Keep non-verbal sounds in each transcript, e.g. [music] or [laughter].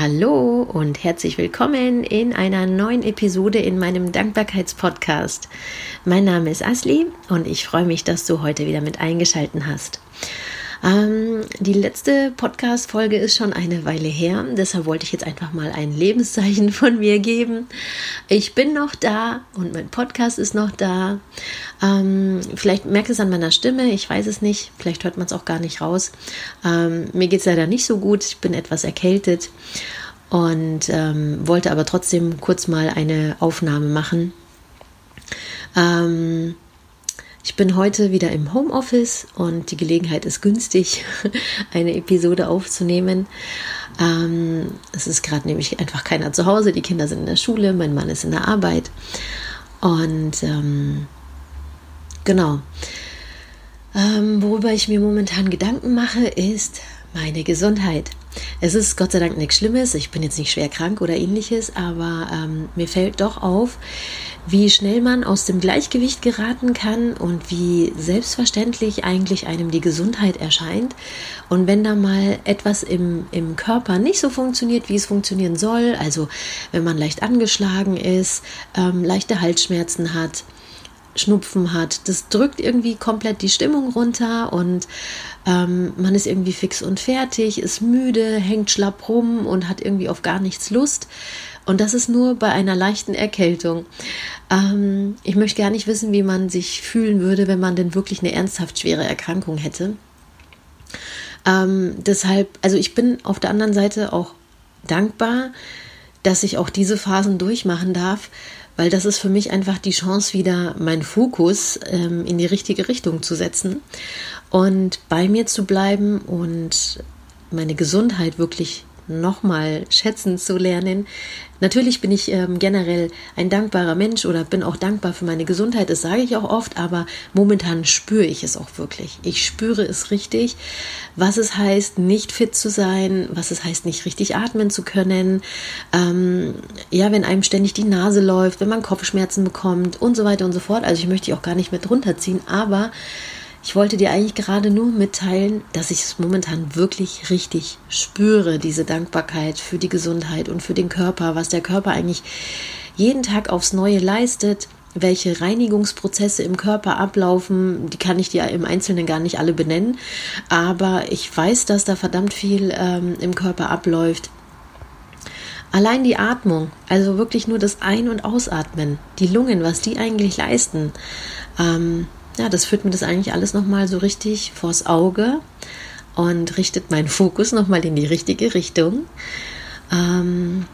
Hallo und herzlich willkommen in einer neuen Episode in meinem Dankbarkeitspodcast. Mein Name ist Asli und ich freue mich, dass du heute wieder mit eingeschalten hast. Ähm, die letzte Podcast-Folge ist schon eine Weile her, deshalb wollte ich jetzt einfach mal ein Lebenszeichen [laughs] von mir geben. Ich bin noch da und mein Podcast ist noch da. Ähm, vielleicht merkt es an meiner Stimme, ich weiß es nicht, vielleicht hört man es auch gar nicht raus. Ähm, mir geht es leider nicht so gut, ich bin etwas erkältet und ähm, wollte aber trotzdem kurz mal eine Aufnahme machen. Ähm, bin heute wieder im Homeoffice und die Gelegenheit ist günstig, [laughs] eine Episode aufzunehmen. Ähm, es ist gerade nämlich einfach keiner zu Hause, die Kinder sind in der Schule, mein Mann ist in der Arbeit. Und ähm, genau. Ähm, worüber ich mir momentan Gedanken mache, ist meine Gesundheit. Es ist Gott sei Dank nichts Schlimmes. Ich bin jetzt nicht schwer krank oder ähnliches, aber ähm, mir fällt doch auf, wie schnell man aus dem Gleichgewicht geraten kann und wie selbstverständlich eigentlich einem die Gesundheit erscheint. Und wenn da mal etwas im, im Körper nicht so funktioniert, wie es funktionieren soll, also wenn man leicht angeschlagen ist, ähm, leichte Halsschmerzen hat, Schnupfen hat. Das drückt irgendwie komplett die Stimmung runter und ähm, man ist irgendwie fix und fertig, ist müde, hängt schlapp rum und hat irgendwie auf gar nichts Lust. Und das ist nur bei einer leichten Erkältung. Ähm, ich möchte gar nicht wissen, wie man sich fühlen würde, wenn man denn wirklich eine ernsthaft schwere Erkrankung hätte. Ähm, deshalb, also ich bin auf der anderen Seite auch dankbar, dass ich auch diese Phasen durchmachen darf, weil das ist für mich einfach die Chance, wieder meinen Fokus ähm, in die richtige Richtung zu setzen und bei mir zu bleiben und meine Gesundheit wirklich nochmal schätzen zu lernen. Natürlich bin ich ähm, generell ein dankbarer Mensch oder bin auch dankbar für meine Gesundheit, das sage ich auch oft, aber momentan spüre ich es auch wirklich. Ich spüre es richtig, was es heißt, nicht fit zu sein, was es heißt, nicht richtig atmen zu können, ähm, ja, wenn einem ständig die Nase läuft, wenn man Kopfschmerzen bekommt und so weiter und so fort. Also ich möchte auch gar nicht mit runterziehen, aber ich wollte dir eigentlich gerade nur mitteilen, dass ich es momentan wirklich richtig spüre, diese Dankbarkeit für die Gesundheit und für den Körper, was der Körper eigentlich jeden Tag aufs Neue leistet, welche Reinigungsprozesse im Körper ablaufen, die kann ich dir im Einzelnen gar nicht alle benennen, aber ich weiß, dass da verdammt viel ähm, im Körper abläuft. Allein die Atmung, also wirklich nur das Ein- und Ausatmen, die Lungen, was die eigentlich leisten, ähm, ja, das führt mir das eigentlich alles nochmal so richtig vors Auge und richtet meinen Fokus nochmal in die richtige Richtung. Ähm,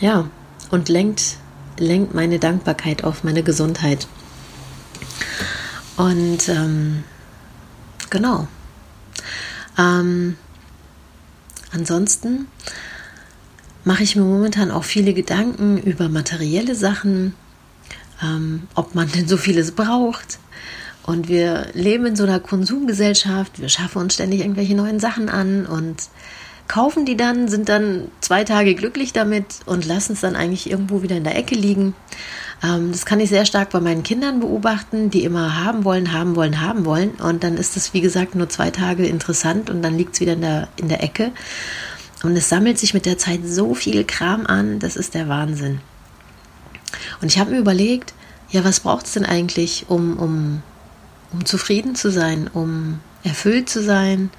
ja, und lenkt, lenkt meine Dankbarkeit auf meine Gesundheit. Und ähm, genau. Ähm, ansonsten mache ich mir momentan auch viele Gedanken über materielle Sachen, ähm, ob man denn so vieles braucht, und wir leben in so einer Konsumgesellschaft, wir schaffen uns ständig irgendwelche neuen Sachen an und kaufen die dann, sind dann zwei Tage glücklich damit und lassen es dann eigentlich irgendwo wieder in der Ecke liegen. Ähm, das kann ich sehr stark bei meinen Kindern beobachten, die immer haben wollen, haben wollen, haben wollen. Und dann ist es, wie gesagt, nur zwei Tage interessant und dann liegt es wieder in der, in der Ecke. Und es sammelt sich mit der Zeit so viel Kram an, das ist der Wahnsinn. Und ich habe mir überlegt, ja, was braucht es denn eigentlich, um, um um zufrieden zu sein, um erfüllt zu sein,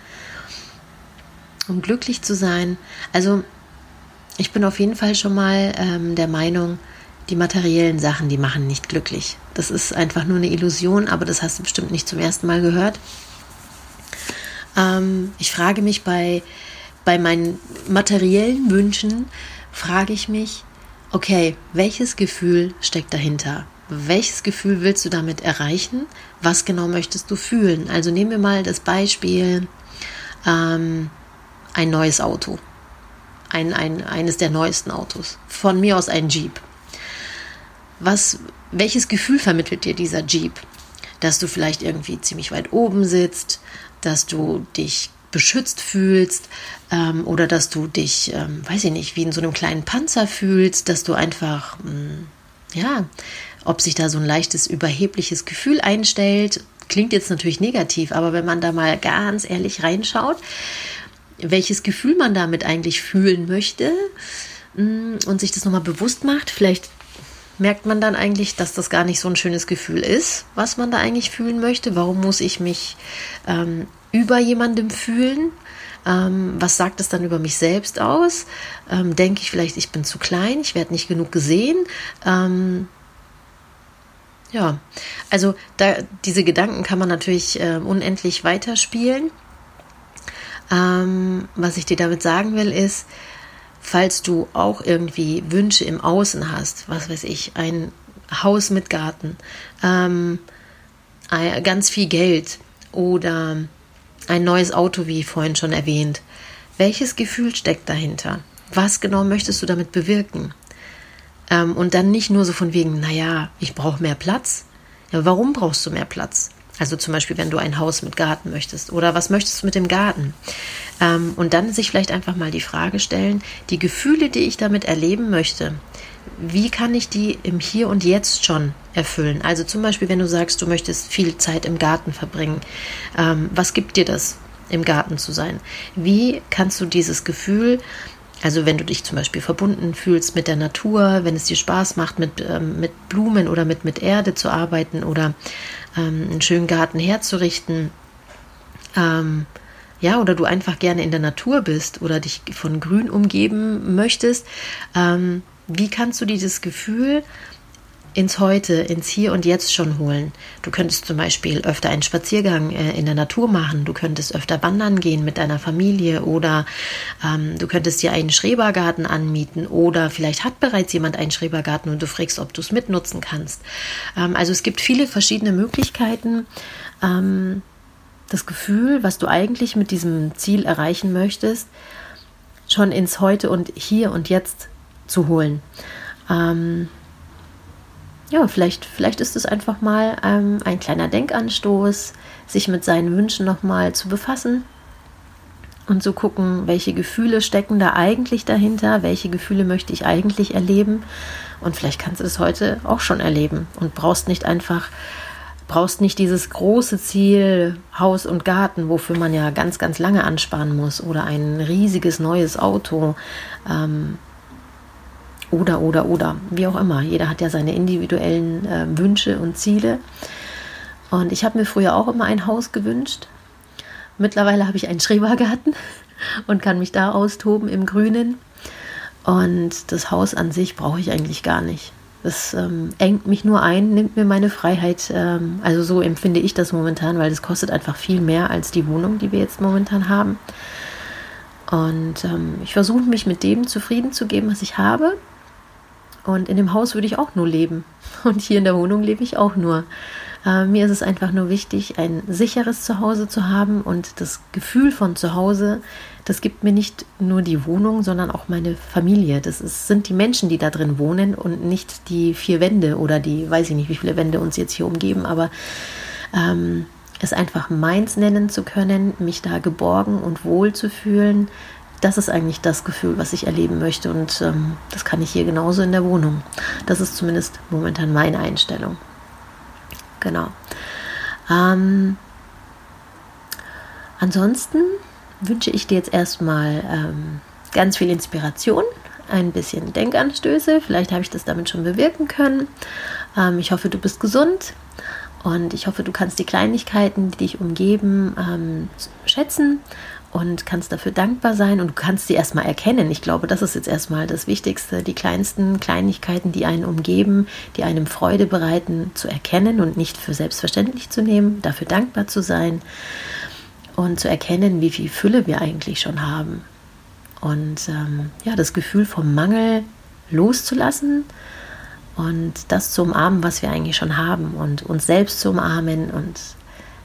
um glücklich zu sein. Also ich bin auf jeden Fall schon mal ähm, der Meinung, die materiellen Sachen, die machen nicht glücklich. Das ist einfach nur eine Illusion, aber das hast du bestimmt nicht zum ersten Mal gehört. Ähm, ich frage mich bei, bei meinen materiellen Wünschen, frage ich mich, okay, welches Gefühl steckt dahinter? welches Gefühl willst du damit erreichen? Was genau möchtest du fühlen? Also nehmen wir mal das Beispiel ähm, ein neues Auto. Ein, ein, eines der neuesten Autos. Von mir aus ein Jeep. Was, welches Gefühl vermittelt dir dieser Jeep? Dass du vielleicht irgendwie ziemlich weit oben sitzt, dass du dich beschützt fühlst ähm, oder dass du dich, ähm, weiß ich nicht, wie in so einem kleinen Panzer fühlst, dass du einfach, mh, mm, ja, ob sich da so ein leichtes überhebliches Gefühl einstellt, klingt jetzt natürlich negativ, aber wenn man da mal ganz ehrlich reinschaut, welches Gefühl man damit eigentlich fühlen möchte mm, und sich das nochmal bewusst macht. Vielleicht merkt man dann eigentlich, dass das gar nicht so ein schönes Gefühl ist, was man da eigentlich fühlen möchte. Warum muss ich mich ähm, über jemandem fühlen? Ähm, was sagt es dann über mich selbst aus? Ähm, denke ich vielleicht, ich bin zu klein, ich werde nicht genug gesehen? Ähm, ja, also da, diese Gedanken kann man natürlich äh, unendlich weiterspielen. Ähm, was ich dir damit sagen will, ist, falls du auch irgendwie Wünsche im Außen hast, was weiß ich, ein Haus mit Garten, ähm, ganz viel Geld oder ein neues Auto, wie vorhin schon erwähnt. Welches Gefühl steckt dahinter? Was genau möchtest du damit bewirken? Ähm, und dann nicht nur so von wegen, naja, ich brauche mehr Platz. Ja, warum brauchst du mehr Platz? Also zum Beispiel, wenn du ein Haus mit Garten möchtest. Oder was möchtest du mit dem Garten? Ähm, und dann sich vielleicht einfach mal die Frage stellen, die Gefühle, die ich damit erleben möchte, wie kann ich die im Hier und Jetzt schon erfüllen? Also zum Beispiel, wenn du sagst, du möchtest viel Zeit im Garten verbringen, ähm, was gibt dir das, im Garten zu sein? Wie kannst du dieses Gefühl also wenn du dich zum Beispiel verbunden fühlst mit der Natur, wenn es dir Spaß macht, mit, ähm, mit Blumen oder mit, mit Erde zu arbeiten oder ähm, einen schönen Garten herzurichten, ähm, ja, oder du einfach gerne in der Natur bist oder dich von Grün umgeben möchtest, ähm, wie kannst du dieses Gefühl ins Heute, ins Hier und Jetzt schon holen. Du könntest zum Beispiel öfter einen Spaziergang äh, in der Natur machen, du könntest öfter wandern gehen mit deiner Familie oder ähm, du könntest dir einen Schrebergarten anmieten oder vielleicht hat bereits jemand einen Schrebergarten und du fragst, ob du es mitnutzen kannst. Ähm, also es gibt viele verschiedene Möglichkeiten. Ähm, das Gefühl, was du eigentlich mit diesem Ziel erreichen möchtest, schon ins Heute und Hier und Jetzt zu holen. Ähm, ja, vielleicht, vielleicht ist es einfach mal ähm, ein kleiner Denkanstoß, sich mit seinen Wünschen nochmal zu befassen und zu gucken, welche Gefühle stecken da eigentlich dahinter, welche Gefühle möchte ich eigentlich erleben. Und vielleicht kannst du das heute auch schon erleben und brauchst nicht einfach, brauchst nicht dieses große Ziel Haus und Garten, wofür man ja ganz, ganz lange ansparen muss oder ein riesiges neues Auto. Ähm, oder, oder, oder, wie auch immer. Jeder hat ja seine individuellen äh, Wünsche und Ziele. Und ich habe mir früher auch immer ein Haus gewünscht. Mittlerweile habe ich einen Schrebergarten [laughs] und kann mich da austoben im Grünen. Und das Haus an sich brauche ich eigentlich gar nicht. Das ähm, engt mich nur ein, nimmt mir meine Freiheit. Ähm, also so empfinde ich das momentan, weil das kostet einfach viel mehr als die Wohnung, die wir jetzt momentan haben. Und ähm, ich versuche mich mit dem zufrieden zu geben, was ich habe. Und in dem Haus würde ich auch nur leben. Und hier in der Wohnung lebe ich auch nur. Äh, mir ist es einfach nur wichtig, ein sicheres Zuhause zu haben und das Gefühl von Zuhause, das gibt mir nicht nur die Wohnung, sondern auch meine Familie. Das ist, sind die Menschen, die da drin wohnen und nicht die vier Wände oder die, weiß ich nicht, wie viele Wände uns jetzt hier umgeben, aber ähm, es einfach meins nennen zu können, mich da geborgen und wohl zu fühlen, das ist eigentlich das Gefühl, was ich erleben möchte. Und ähm, das kann ich hier genauso in der Wohnung. Das ist zumindest momentan meine Einstellung. Genau. Ähm, ansonsten wünsche ich dir jetzt erstmal ähm, ganz viel Inspiration, ein bisschen Denkanstöße. Vielleicht habe ich das damit schon bewirken können. Ähm, ich hoffe, du bist gesund. Und ich hoffe, du kannst die Kleinigkeiten, die dich umgeben, ähm, schätzen und kannst dafür dankbar sein und du kannst sie erstmal erkennen. Ich glaube, das ist jetzt erstmal das Wichtigste, die kleinsten Kleinigkeiten, die einen umgeben, die einem Freude bereiten, zu erkennen und nicht für selbstverständlich zu nehmen, dafür dankbar zu sein und zu erkennen, wie viel Fülle wir eigentlich schon haben. Und ähm, ja, das Gefühl vom Mangel loszulassen und das zu umarmen, was wir eigentlich schon haben und uns selbst zu umarmen und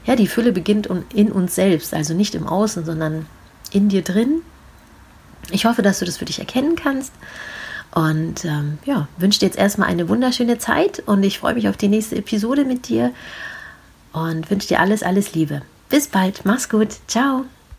ja, die Fülle beginnt in uns selbst, also nicht im Außen, sondern in dir drin. Ich hoffe, dass du das für dich erkennen kannst. Und ähm, ja, wünsche dir jetzt erstmal eine wunderschöne Zeit und ich freue mich auf die nächste Episode mit dir und wünsche dir alles, alles Liebe. Bis bald, mach's gut, ciao.